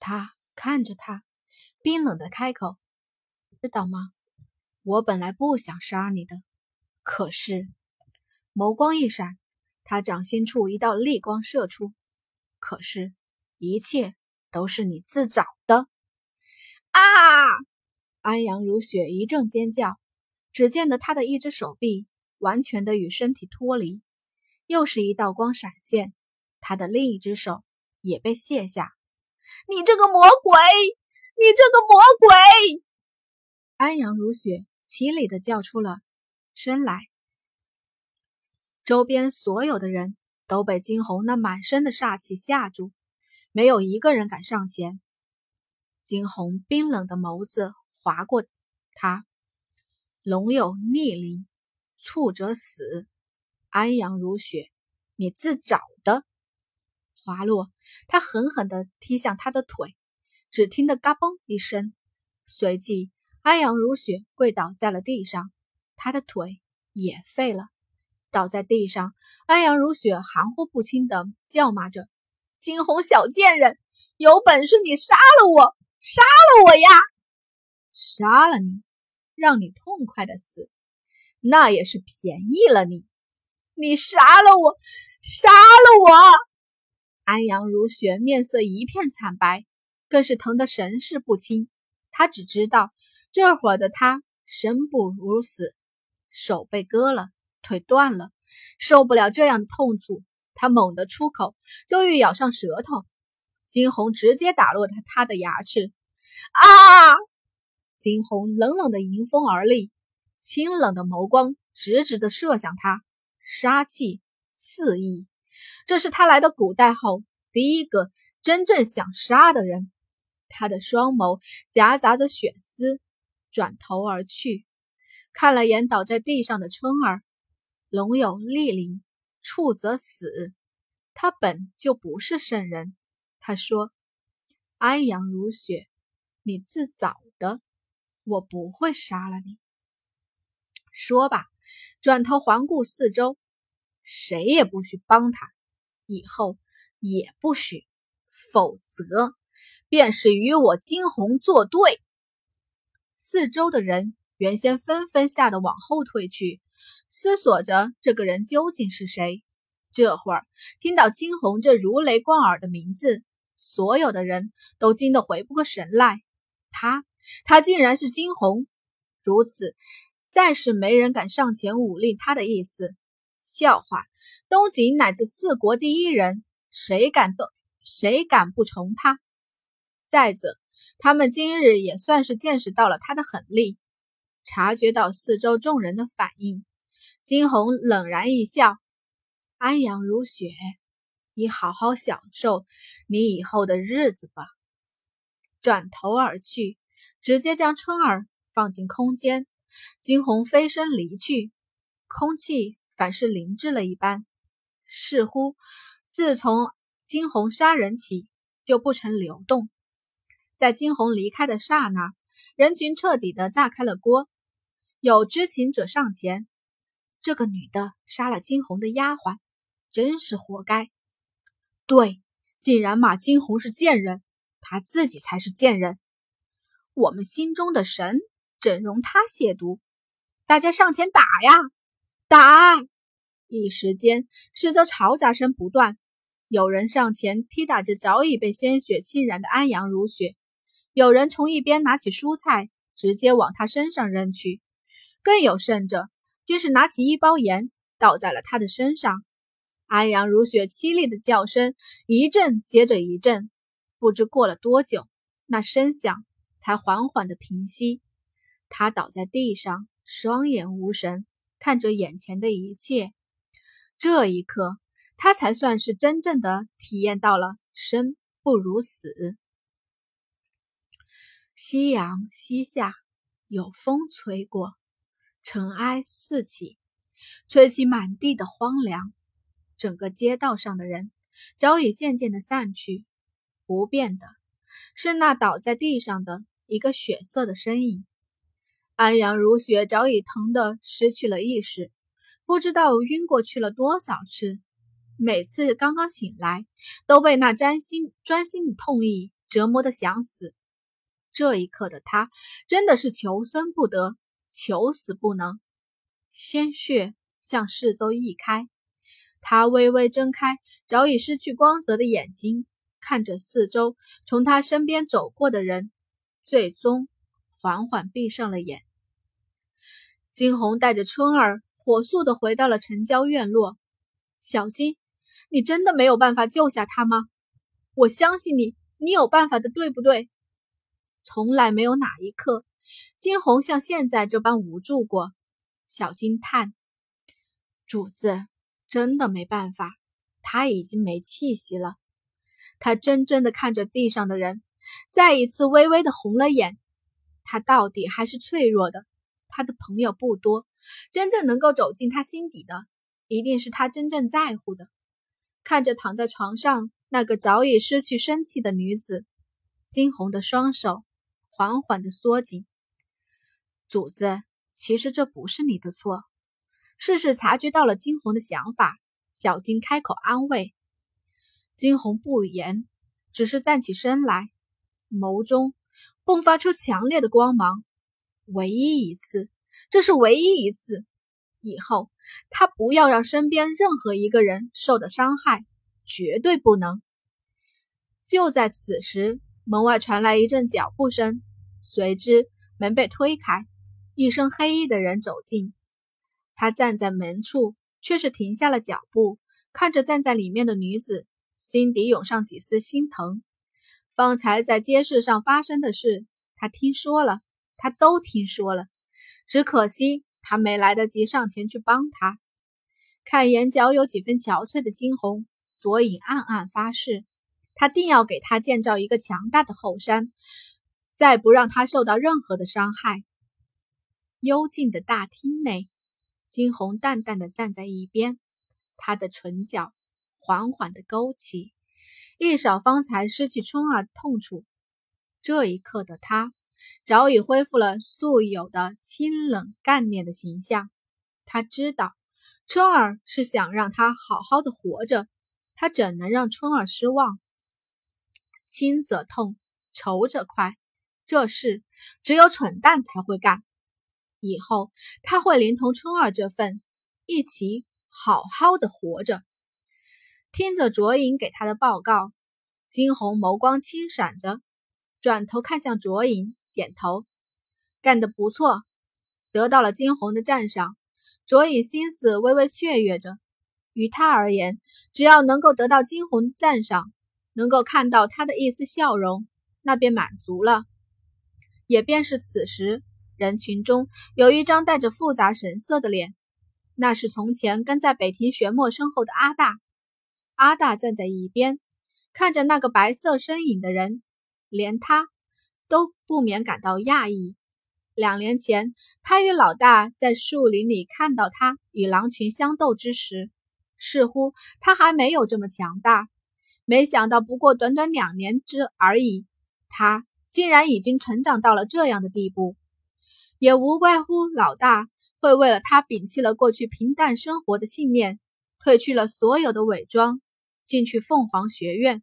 他看着他，冰冷的开口：“知道吗？我本来不想杀你的，可是……”眸光一闪，他掌心处一道厉光射出。可是，一切都是你自找的！啊！安阳如雪一阵尖叫，只见得他的一只手臂完全的与身体脱离，又是一道光闪现，他的另一只手也被卸下。你这个魔鬼！你这个魔鬼！安阳如雪凄厉的叫出了声来。周边所有的人都被惊鸿那满身的煞气吓住，没有一个人敢上前。惊鸿冰冷的眸子划过他，龙有逆鳞，触者死。安阳如雪，你自找的！滑落，他狠狠地踢向他的腿，只听得嘎嘣一声，随即安阳如雪跪倒在了地上，他的腿也废了。倒在地上，安阳如雪含糊不清的叫骂着：“惊鸿小贱人，有本事你杀了我，杀了我呀！杀了你，让你痛快的死，那也是便宜了你。你杀了我，杀了我！”安阳如雪面色一片惨白，更是疼得神志不清。他只知道，这会儿的他生不如死，手被割了。腿断了，受不了这样的痛楚，他猛地出口，就欲咬上舌头。惊鸿直接打落他他的牙齿。啊！惊鸿冷冷的迎风而立，清冷的眸光直直的射向他，杀气四溢。这是他来到古代后第一个真正想杀的人。他的双眸夹杂着血丝，转头而去，看了眼倒在地上的春儿。龙有厉鳞，触则死。他本就不是圣人。他说：“安阳如雪，你自找的，我不会杀了你。”说罢，转头环顾四周，谁也不许帮他，以后也不许，否则便是与我惊鸿作对。四周的人原先纷纷吓得往后退去。思索着这个人究竟是谁，这会儿听到惊鸿这如雷贯耳的名字，所有的人都惊得回不过神来。他，他竟然是惊鸿！如此，再是没人敢上前忤逆他的意思。笑话，东景乃至四国第一人，谁敢动？谁敢不从他？再者，他们今日也算是见识到了他的狠厉，察觉到四周众人的反应。惊鸿冷然一笑：“安阳如雪，你好好享受你以后的日子吧。”转头而去，直接将春儿放进空间。惊鸿飞身离去，空气反是凝滞了一般，似乎自从金红杀人起就不曾流动。在金红离开的刹那，人群彻底的炸开了锅，有知情者上前。这个女的杀了金红的丫鬟，真是活该。对，竟然骂金红是贱人，她自己才是贱人。我们心中的神，怎容她亵渎？大家上前打呀，打！一时间，四周嘈杂声不断，有人上前踢打着早已被鲜血浸染的安阳如雪，有人从一边拿起蔬菜直接往他身上扔去，更有甚者。竟是拿起一包盐倒在了他的身上，安阳如雪凄厉的叫声一阵接着一阵，不知过了多久，那声响才缓缓的平息。他倒在地上，双眼无神，看着眼前的一切。这一刻，他才算是真正的体验到了生不如死。夕阳西下，有风吹过。尘埃四起，吹起满地的荒凉。整个街道上的人早已渐渐的散去，不变的是那倒在地上的一个血色的身影。安阳如雪早已疼得失去了意识，不知道晕过去了多少次。每次刚刚醒来，都被那钻心钻心的痛意折磨的想死。这一刻的他真的是求生不得，求死不能。鲜血向四周溢开，他微微睁开早已失去光泽的眼睛，看着四周从他身边走过的人，最终缓缓闭上了眼。金红带着春儿火速的回到了城郊院落。小金，你真的没有办法救下他吗？我相信你，你有办法的，对不对？从来没有哪一刻，金红像现在这般无助过。小金叹：“主子，真的没办法，他已经没气息了。”他怔怔的看着地上的人，再一次微微的红了眼。他到底还是脆弱的。他的朋友不多，真正能够走进他心底的，一定是他真正在乎的。看着躺在床上那个早已失去生气的女子，金红的双手缓缓的缩紧。主子，其实这不是你的错。事事察觉到了金红的想法，小金开口安慰。金红不言，只是站起身来，眸中迸发出强烈的光芒。唯一一次，这是唯一一次。以后他不要让身边任何一个人受到伤害，绝对不能。就在此时，门外传来一阵脚步声，随之门被推开，一身黑衣的人走进。他站在门处，却是停下了脚步，看着站在里面的女子，心底涌上几丝心疼。方才在街市上发生的事，他听说了。他都听说了，只可惜他没来得及上前去帮他。看眼角有几分憔悴的金红，左影暗暗发誓，他定要给他建造一个强大的后山，再不让他受到任何的伤害。幽静的大厅内，金红淡淡的站在一边，他的唇角缓缓的勾起，一扫方才失去春儿的痛楚。这一刻的他。早已恢复了素有的清冷干练的形象。他知道春儿是想让他好好的活着，他怎能让春儿失望？亲则痛，仇则快，这事只有蠢蛋才会干。以后他会连同春儿这份一起好好的活着。听着卓颖给他的报告，金红眸光轻闪着，转头看向卓颖。点头，干得不错，得到了金红的赞赏。卓以心思微微雀跃着，于他而言，只要能够得到金红的赞赏，能够看到他的一丝笑容，那便满足了。也便是此时，人群中有一张带着复杂神色的脸，那是从前跟在北庭玄墨身后的阿大。阿大站在一边，看着那个白色身影的人，连他。都不免感到讶异。两年前，他与老大在树林里看到他与狼群相斗之时，似乎他还没有这么强大。没想到，不过短短两年之而已，他竟然已经成长到了这样的地步。也无怪乎老大会为了他摒弃了过去平淡生活的信念，褪去了所有的伪装，进去凤凰学院。